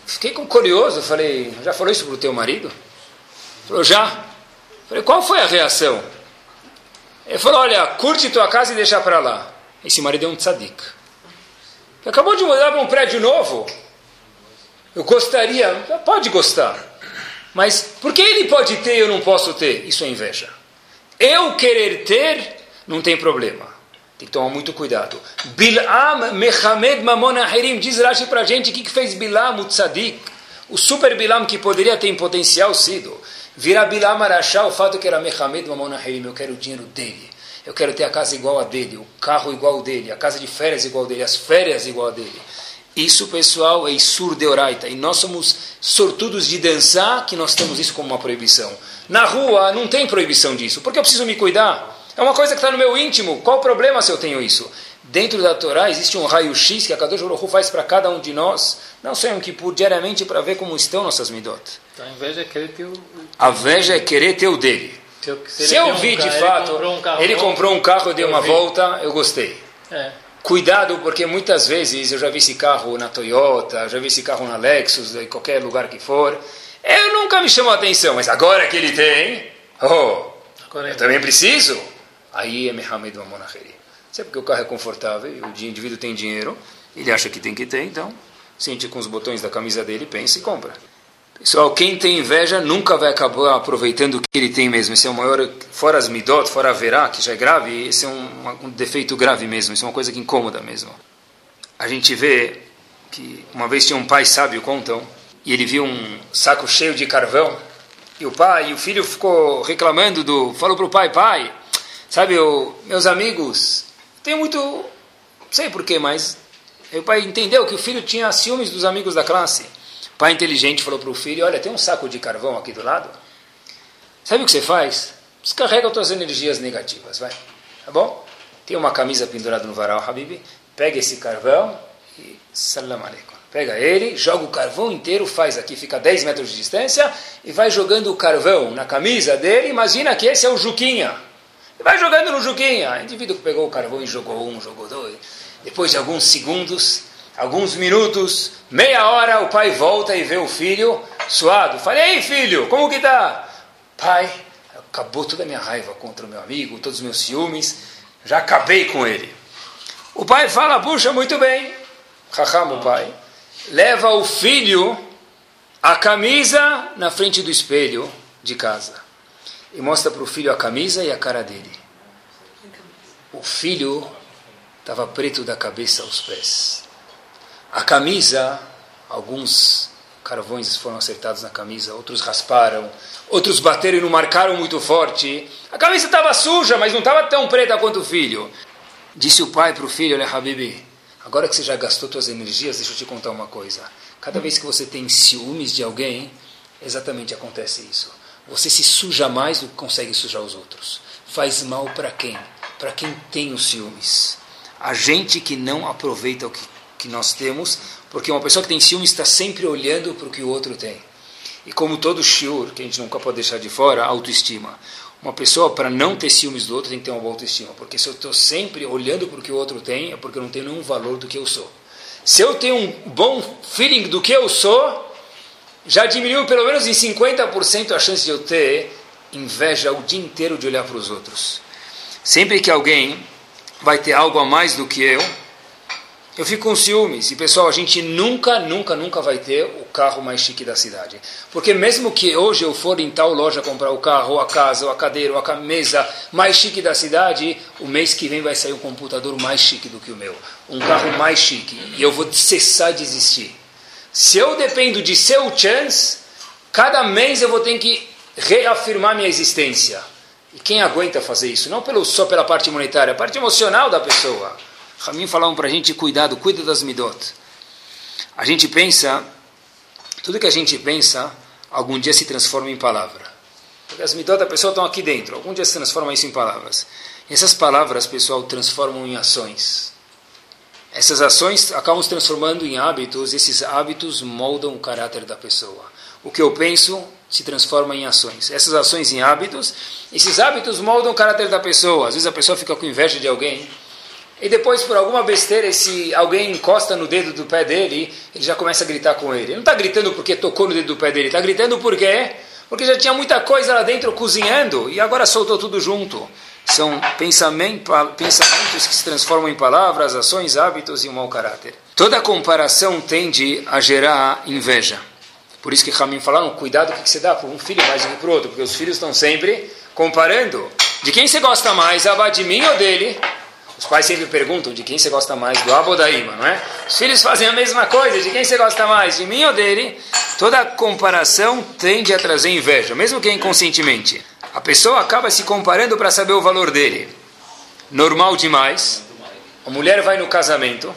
Fiquei curioso, falei, já falou isso para o teu marido? Falou, já. Falei, qual foi a reação? Ele falou, olha, curte tua casa e deixa para lá. Esse marido é um tzadik. Acabou de mudar para um prédio novo. Eu gostaria, pode gostar. Mas por que ele pode ter e eu não posso ter? Isso é inveja. Eu querer ter, não tem problema. Tem que tomar muito cuidado. Bilam Mehamed Mamon Ahirim diz Rashi para gente o que, que fez Bilam, o tzadik, O super Bilam que poderia ter em potencial sido virar Bilam Arashá, o fato que era Mehamed Mamon Harim, eu quero o dinheiro dele. Eu quero ter a casa igual a dele, o carro igual ao dele, a casa de férias igual a dele, as férias igual a dele. Isso, pessoal, é Isur de Oraita. E nós somos sortudos de dançar que nós temos isso como uma proibição. Na rua não tem proibição disso. Porque eu preciso me cuidar. É uma coisa que está no meu íntimo. Qual o problema se eu tenho isso? Dentro da Torá existe um raio-x que a Kadosh Baruch faz para cada um de nós, não só em Kippur, diariamente, para ver como estão nossas midot. Então, a inveja é querer ter o... A inveja é querer ter o dele. Se eu, Se eu vi de fato, ele comprou um carro, ele novo, comprou um carro, eu dei uma vi. volta, eu gostei. É. Cuidado, porque muitas vezes eu já vi esse carro na Toyota, já vi esse carro na Lexus, em qualquer lugar que for. Eu nunca me chamou a atenção, mas agora que ele tem, oh, eu também preciso. Aí é Mehamed Mamonacheri. Se é porque o carro é confortável e o di- indivíduo tem dinheiro, ele acha que tem que ter, então sente com os botões da camisa dele, pensa e compra. Pessoal, quem tem inveja nunca vai acabar aproveitando o que ele tem mesmo. Esse é o maior, fora as midot, fora a verá, que já é grave, esse é um, um defeito grave mesmo, isso é uma coisa que incomoda mesmo. A gente vê que uma vez tinha um pai sábio, contam, e ele viu um saco cheio de carvão, e o pai, e o filho ficou reclamando do, falou para o pai, pai, sabe, eu, meus amigos, tem muito, não sei porquê, mas aí o pai entendeu que o filho tinha ciúmes dos amigos da classe. O pai inteligente falou para o filho, olha, tem um saco de carvão aqui do lado, sabe o que você faz? Descarrega as tuas energias negativas, vai, tá bom? Tem uma camisa pendurada no varal, Habib, pega esse carvão e salam aleikum. Pega ele, joga o carvão inteiro, faz aqui, fica a 10 metros de distância e vai jogando o carvão na camisa dele. Imagina que esse é o Juquinha. E vai jogando no Juquinha. O indivíduo que pegou o carvão e jogou um, jogou dois. Depois de alguns segundos, alguns minutos, meia hora, o pai volta e vê o filho suado. Fala, ei filho, como que tá? Pai, acabou toda a minha raiva contra o meu amigo, todos os meus ciúmes, já acabei com ele. O pai fala, puxa, muito bem. Raham, o pai. Leva o filho a camisa na frente do espelho de casa. E mostra para o filho a camisa e a cara dele. O filho estava preto da cabeça aos pés. A camisa, alguns carvões foram acertados na camisa, outros rasparam, outros bateram e não marcaram muito forte. A camisa estava suja, mas não estava tão preta quanto o filho. Disse o pai para o filho, olha, Habibi, agora que você já gastou suas energias, deixa eu te contar uma coisa. Cada vez que você tem ciúmes de alguém, exatamente acontece isso. Você se suja mais do que consegue sujar os outros. Faz mal para quem? Para quem tem os ciúmes. A gente que não aproveita o que, que nós temos, porque uma pessoa que tem ciúmes está sempre olhando para o que o outro tem. E como todo shiur, que a gente nunca pode deixar de fora, autoestima. Uma pessoa, para não ter ciúmes do outro, tem que ter uma boa autoestima. Porque se eu estou sempre olhando para o que o outro tem, é porque eu não tenho nenhum valor do que eu sou. Se eu tenho um bom feeling do que eu sou, já diminuiu pelo menos em 50% a chance de eu ter inveja o dia inteiro de olhar para os outros. Sempre que alguém vai ter algo a mais do que eu, eu fico com ciúmes. E pessoal, a gente nunca, nunca, nunca vai ter o carro mais chique da cidade. Porque mesmo que hoje eu for em tal loja comprar o carro, ou a casa, ou a cadeira, ou a mesa mais chique da cidade, o mês que vem vai sair um computador mais chique do que o meu. Um carro mais chique. E eu vou cessar de existir. Se eu dependo de seu chance, cada mês eu vou ter que reafirmar minha existência. E quem aguenta fazer isso? Não pelo, só pela parte monetária, a parte emocional da pessoa. Ramim falavam para a gente, cuidado, cuida das midot. A gente pensa, tudo que a gente pensa, algum dia se transforma em palavra. Porque as midot da pessoa estão aqui dentro, algum dia se transforma isso em palavras. E essas palavras, pessoal, transformam em ações. Essas ações acabam se transformando em hábitos, esses hábitos moldam o caráter da pessoa. O que eu penso se transforma em ações. Essas ações em hábitos, esses hábitos moldam o caráter da pessoa. Às vezes a pessoa fica com inveja de alguém, e depois, por alguma besteira, esse alguém encosta no dedo do pé dele, ele já começa a gritar com ele. Ele não está gritando porque tocou no dedo do pé dele, está gritando por quê? Porque já tinha muita coisa lá dentro cozinhando e agora soltou tudo junto. São pensamento, pensamentos que se transformam em palavras, ações, hábitos e um mau caráter. Toda comparação tende a gerar inveja. Por isso que Ramin falaram, cuidado o que você dá para um filho mais do que para o outro, porque os filhos estão sempre comparando. De quem você gosta mais, Abba, de mim ou dele? Os pais sempre perguntam de quem você gosta mais, do abo ou da ima, não é? Os filhos fazem a mesma coisa, de quem você gosta mais, de mim ou dele? Toda comparação tende a trazer inveja, mesmo que inconscientemente. A pessoa acaba se comparando para saber o valor dele. Normal demais. A mulher vai no casamento,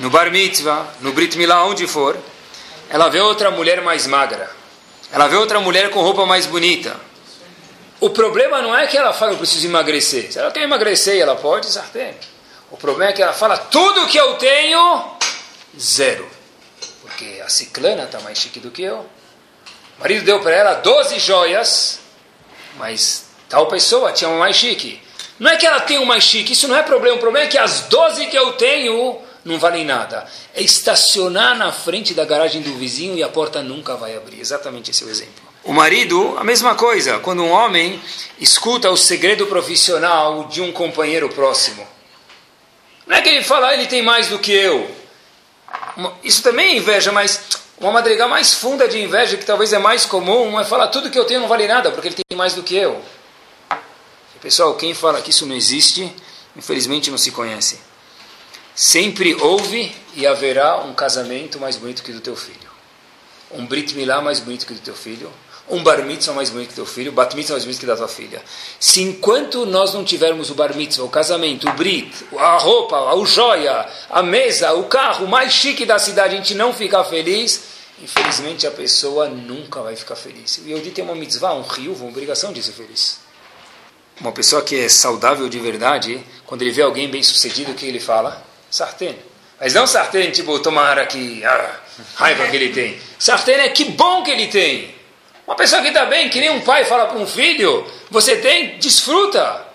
no bar mitzvah, no brit milá, onde for, ela vê outra mulher mais magra. Ela vê outra mulher com roupa mais bonita. O problema não é que ela fala, eu preciso emagrecer. Se ela quer emagrecer, ela pode, sartém. O problema é que ela fala, tudo que eu tenho, zero. Porque a ciclana está mais chique do que eu. O marido deu para ela 12 joias, mas tal pessoa tinha uma mais chique. Não é que ela tem uma mais chique, isso não é problema. O problema é que as 12 que eu tenho não valem nada. É estacionar na frente da garagem do vizinho e a porta nunca vai abrir. Exatamente esse é o exemplo. O marido, a mesma coisa. Quando um homem escuta o segredo profissional de um companheiro próximo. Não é que ele fala, ah, ele tem mais do que eu. Isso também é inveja, mas uma madrigal mais funda de inveja, que talvez é mais comum, é falar tudo que eu tenho não vale nada, porque ele tem mais do que eu. Pessoal, quem fala que isso não existe, infelizmente não se conhece. Sempre houve e haverá um casamento mais bonito que o do teu filho. Um Brit Milá mais bonito que o do teu filho um bar mitzvah mais bonito que teu filho, bat mitzvah mais bonito que da tua filha. Se enquanto nós não tivermos o bar mitzvah, o casamento, o brit, a roupa, a joia, a mesa, o carro mais chique da cidade, a gente não ficar feliz, infelizmente a pessoa nunca vai ficar feliz. E eu tem uma mitzvah, um rio, uma obrigação de ser feliz. Uma pessoa que é saudável de verdade, quando ele vê alguém bem sucedido, o que ele fala? Sartén. Mas não sartén, tipo, tomara que ah, raiva que ele tem. Sartén é que bom que ele tem. Uma pessoa que está bem, que nem um pai fala para um filho, você tem, desfruta.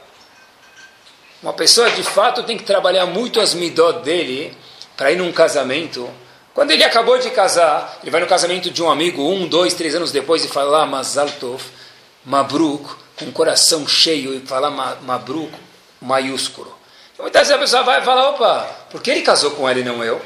Uma pessoa de fato tem que trabalhar muito as midot dele para ir num casamento. Quando ele acabou de casar, ele vai no casamento de um amigo, um, dois, três anos depois, e fala Mazal Mabruk, com o coração cheio, e fala Mabruk, maiúsculo. Então, muitas vezes a pessoa vai falar, opa, por que ele casou com ela e não eu?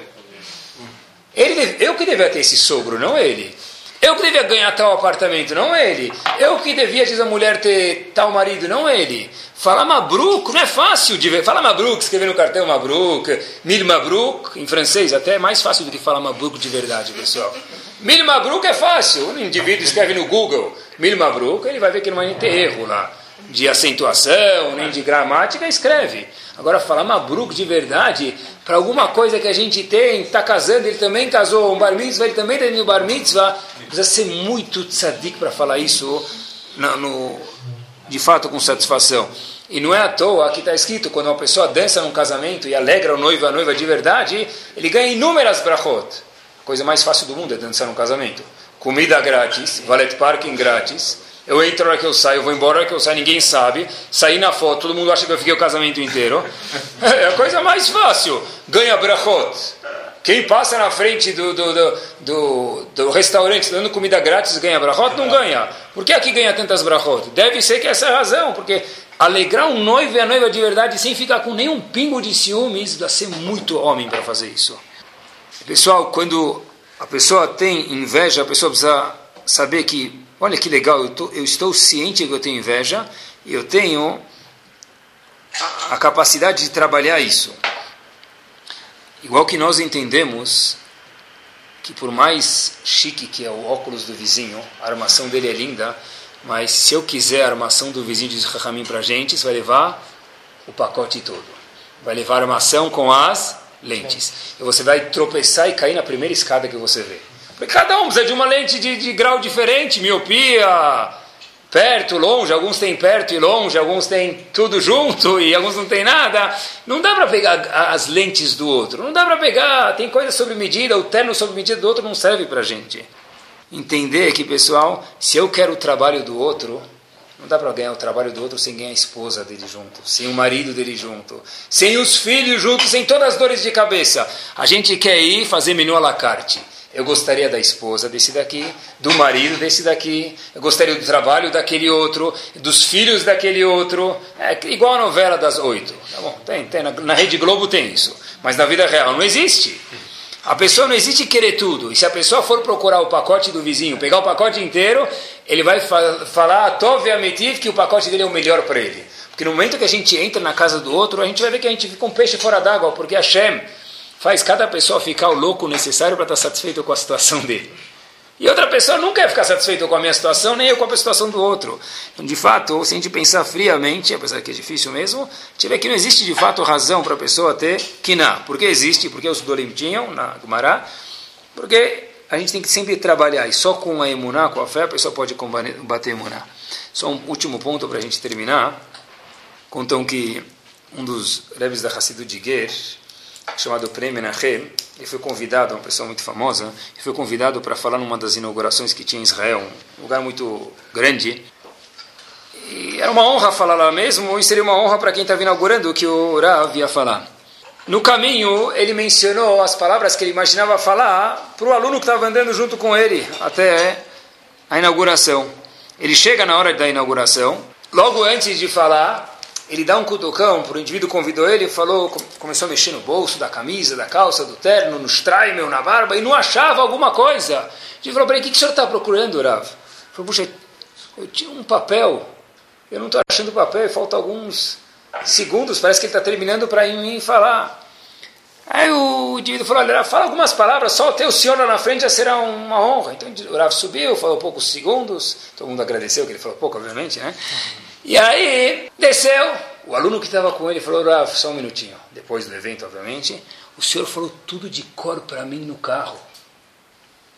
Ele, eu que devia ter esse sogro, não ele. Eu que devia ganhar tal apartamento, não ele. Eu que devia, diz a mulher, ter tal marido, não ele. Falar Mabruk não é fácil de ver. Fala Mabruk, escrever no cartão Mabruk, Mil Mabruk, em francês, até é mais fácil do que falar Mabruk de verdade, pessoal. Mil Mabruk é fácil. Um indivíduo escreve no Google Mil Mabruk, ele vai ver que não vai ter erro lá de acentuação, nem de gramática, escreve. Agora, falar Mabruk de verdade, para alguma coisa que a gente tem, está casando, ele também casou, um bar mitzvah, ele também tem um bar mitzvah, precisa ser muito tzadik para falar isso no, no, de fato com satisfação. E não é à toa que está escrito, quando uma pessoa dança num casamento e alegra o noivo a noiva de verdade, ele ganha inúmeras brachot. A coisa mais fácil do mundo é dançar num casamento. Comida grátis, valet parking grátis, eu entro na hora que eu saio, eu vou embora na hora que eu saio, ninguém sabe. Saí na foto, todo mundo acha que eu fiquei o casamento inteiro. É a coisa mais fácil. Ganha brachot. Quem passa na frente do, do, do, do, do restaurante dando comida grátis ganha brachot? Não ganha. Por que aqui ganha tantas brachot? Deve ser que essa é a razão, porque alegrar um noivo e a noiva de verdade sem ficar com nenhum pingo de ciúmes, dá ser muito homem para fazer isso. Pessoal, quando a pessoa tem inveja, a pessoa precisa saber que Olha que legal, eu, tô, eu estou ciente que eu tenho inveja e eu tenho a capacidade de trabalhar isso. Igual que nós entendemos que por mais chique que é o óculos do vizinho, a armação dele é linda, mas se eu quiser a armação do vizinho de Rahamim para a gente, você vai levar o pacote todo. Vai levar a armação com as lentes. E você vai tropeçar e cair na primeira escada que você vê. Cada um precisa de uma lente de, de grau diferente, miopia, perto, longe, alguns têm perto e longe, alguns têm tudo junto e alguns não têm nada. Não dá para pegar as lentes do outro, não dá para pegar, tem coisa sob medida, o terno sob medida do outro não serve para gente. Entender que, pessoal, se eu quero o trabalho do outro, não dá para ganhar o trabalho do outro sem ganhar a esposa dele junto, sem o marido dele junto, sem os filhos juntos, sem todas as dores de cabeça. A gente quer ir fazer menu à la carte. Eu gostaria da esposa desse daqui, do marido desse daqui, eu gostaria do trabalho daquele outro, dos filhos daquele outro. É igual a novela das oito. Tá bom, tem, tem, na, na Rede Globo tem isso. Mas na vida real não existe. A pessoa não existe querer tudo. E se a pessoa for procurar o pacote do vizinho, pegar o pacote inteiro, ele vai fa falar, Tove que o pacote dele é o melhor para ele. Porque no momento que a gente entra na casa do outro, a gente vai ver que a gente fica um peixe fora d'água, porque Hashem faz cada pessoa ficar o louco necessário para estar satisfeito com a situação dele. E outra pessoa nunca vai ficar satisfeita com a minha situação, nem eu com a situação do outro. Então, de fato, se a gente pensar friamente, apesar que é difícil mesmo, a gente vê que não existe de fato razão para a pessoa ter kiná. Por que existe? Porque os Dorim tinham na Gumará. Porque a gente tem que sempre trabalhar. E só com a emuná, com a fé, a pessoa pode combater emuná. Só um último ponto para a gente terminar. Contam que um dos rebes da Hassidu de Ger, chamado Prem Menachem, ele foi convidado, uma pessoa muito famosa, ele foi convidado para falar numa das inaugurações que tinha em Israel, um lugar muito grande. E era uma honra falar lá mesmo, e seria uma honra para quem estava inaugurando o que o Rav ia falar. No caminho, ele mencionou as palavras que ele imaginava falar para o aluno que estava andando junto com ele até a inauguração. Ele chega na hora da inauguração, logo antes de falar, ele dá um cutucão para o indivíduo convidou ele, falou, começou a mexer no bolso da camisa, da calça, do terno, no straimel, na barba, e não achava alguma coisa. Ele falou, o que, o senhor está procurando, Rav? Ele falou, puxa, eu tinha um papel, eu não estou achando o papel, falta alguns segundos, parece que ele está terminando para mim falar. Aí o indivíduo falou, olha, fala algumas palavras, só ter o senhor lá na frente já será uma honra. Então o Rav subiu, falou poucos segundos, todo mundo agradeceu, que ele falou pouco, obviamente, né? E aí, desceu. O aluno que estava com ele falou, Rav, só um minutinho. Depois do evento, obviamente. O senhor falou tudo de cor para mim no carro.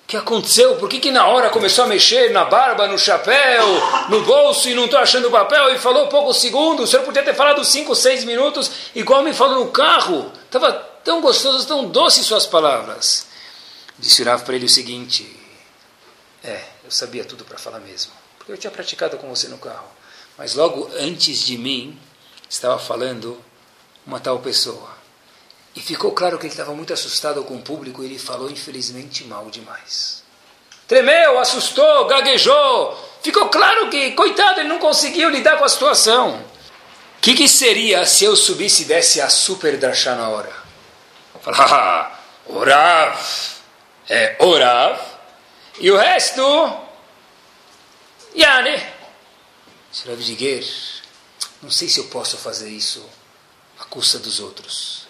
O que aconteceu? Por que, que na hora começou a mexer na barba, no chapéu, no bolso e não estou achando o papel? E falou poucos segundos. O senhor podia ter falado cinco, seis minutos, igual me falou no carro. Estava tão gostoso, tão doce suas palavras. Disse o Rav para ele o seguinte: É, eu sabia tudo para falar mesmo. Porque eu tinha praticado com você no carro. Mas logo antes de mim estava falando uma tal pessoa. E ficou claro que ele estava muito assustado com o público e ele falou, infelizmente, mal demais. Tremeu, assustou, gaguejou. Ficou claro que, coitado, ele não conseguiu lidar com a situação. O que, que, seria se eu subisse e desse a super drachá na hora? Falar, ah, orav, é orav, e o resto, yane. Rav Diguer, não sei se eu posso fazer isso à custa dos outros.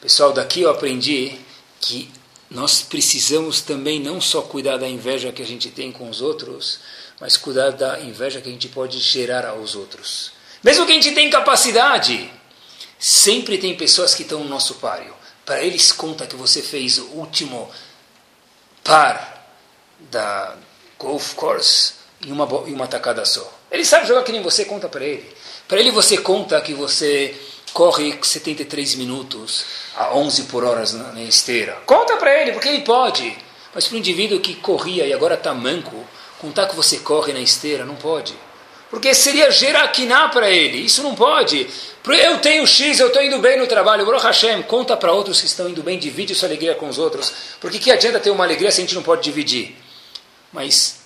Pessoal, daqui eu aprendi que nós precisamos também não só cuidar da inveja que a gente tem com os outros, mas cuidar da inveja que a gente pode gerar aos outros. Mesmo que a gente tenha capacidade, sempre tem pessoas que estão no nosso páreo. Para eles conta que você fez o último par da golf course em uma, em uma tacada só. Ele sabe jogar que nem você, conta para ele. Para ele você conta que você corre 73 minutos a 11 por hora na, na esteira. Conta para ele, porque ele pode. Mas para o indivíduo que corria e agora está manco, contar que você corre na esteira, não pode. Porque seria geraquiná para ele. Isso não pode. Eu tenho X, eu estou indo bem no trabalho. Baruch Hashem, conta para outros que estão indo bem, divide sua alegria com os outros. Porque que adianta ter uma alegria se a gente não pode dividir? Mas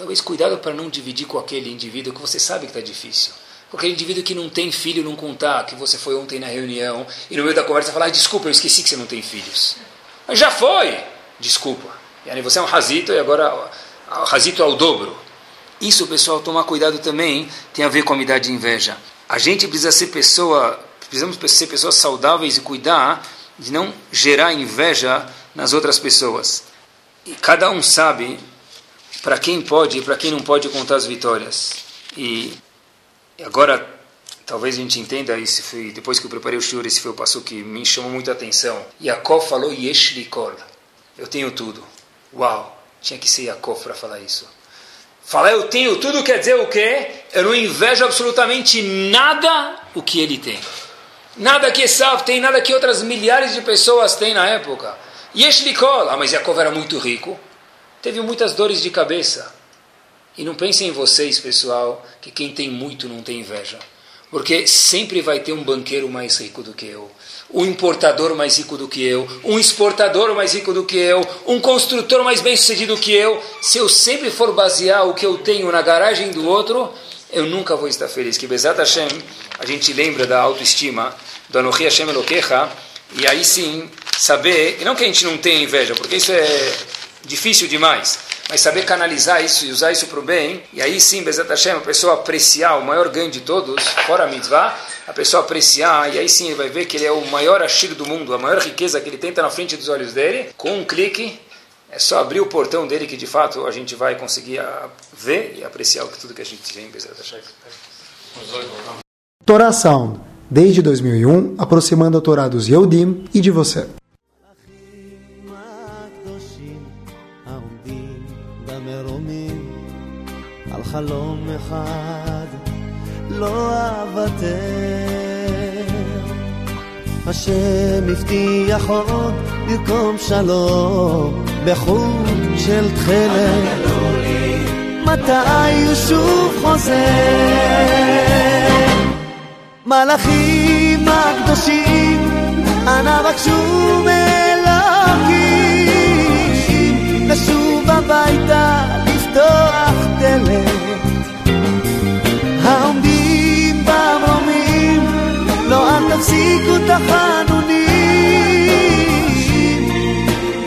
Talvez cuidado para não dividir com aquele indivíduo que você sabe que está difícil. Com aquele indivíduo que não tem filho, não contar que você foi ontem na reunião e no meio da conversa falar: ah, desculpa, eu esqueci que você não tem filhos. Mas já foi! Desculpa. Aí você é um razito e agora razito é o dobro. Isso, pessoal, tomar cuidado também tem a ver com a amizade de inveja. A gente precisa ser pessoa, precisamos ser pessoas saudáveis e cuidar de não gerar inveja nas outras pessoas. E cada um sabe para quem pode e para quem não pode contar as vitórias. E agora, talvez a gente entenda, isso foi, depois que eu preparei o shiur, esse foi o passo que me chamou muita atenção. Yaakov falou Yesh Likol. Eu tenho tudo. Uau, tinha que ser Yaakov para falar isso. Falar eu tenho tudo quer dizer o quê? Eu não invejo absolutamente nada o que ele tem. Nada que Esav tem, nada que outras milhares de pessoas têm na época. Yesh Likol. Ah, mas Yaakov era muito rico teve muitas dores de cabeça. E não pensem em vocês, pessoal, que quem tem muito não tem inveja. Porque sempre vai ter um banqueiro mais rico do que eu, um importador mais rico do que eu, um exportador mais rico do que eu, um construtor mais bem sucedido que eu. Se eu sempre for basear o que eu tenho na garagem do outro, eu nunca vou estar feliz. Que Bezat Hashem, a gente lembra da autoestima, do Anohi Hashem Elokecha, e aí sim saber, e não que a gente não tenha inveja, porque isso é difícil demais. Mas saber canalizar isso e usar isso para o bem, e aí sim, Bezat Hashem, a pessoa apreciar o maior ganho de todos, fora a mitzvah, a pessoa apreciar, e aí sim ele vai ver que ele é o maior ashir do mundo, a maior riqueza que ele tem está na frente dos olhos dele, com um clique, é só abrir o portão dele que de fato a gente vai conseguir ver e apreciar tudo que a gente tem, Bezat Hashem. Torá Sound, desde 2001, aproximando a Torá dos Yehudim e de você. חלום אחד לא אוותר השם הבטיח עוד לרקום שלום בחוט של תכלת. מתי הוא שוב חוזר? מלאכים הקדושים, אנא בקשו מאלוקים, לשוב הביתה, לפתוח דלת. תפסיקו את החנונים,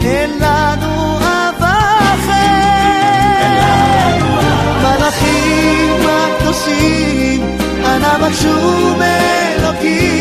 אין לנו אהבה אחרת. מלאכים הקדושים, אנא בקשו מאלוקים,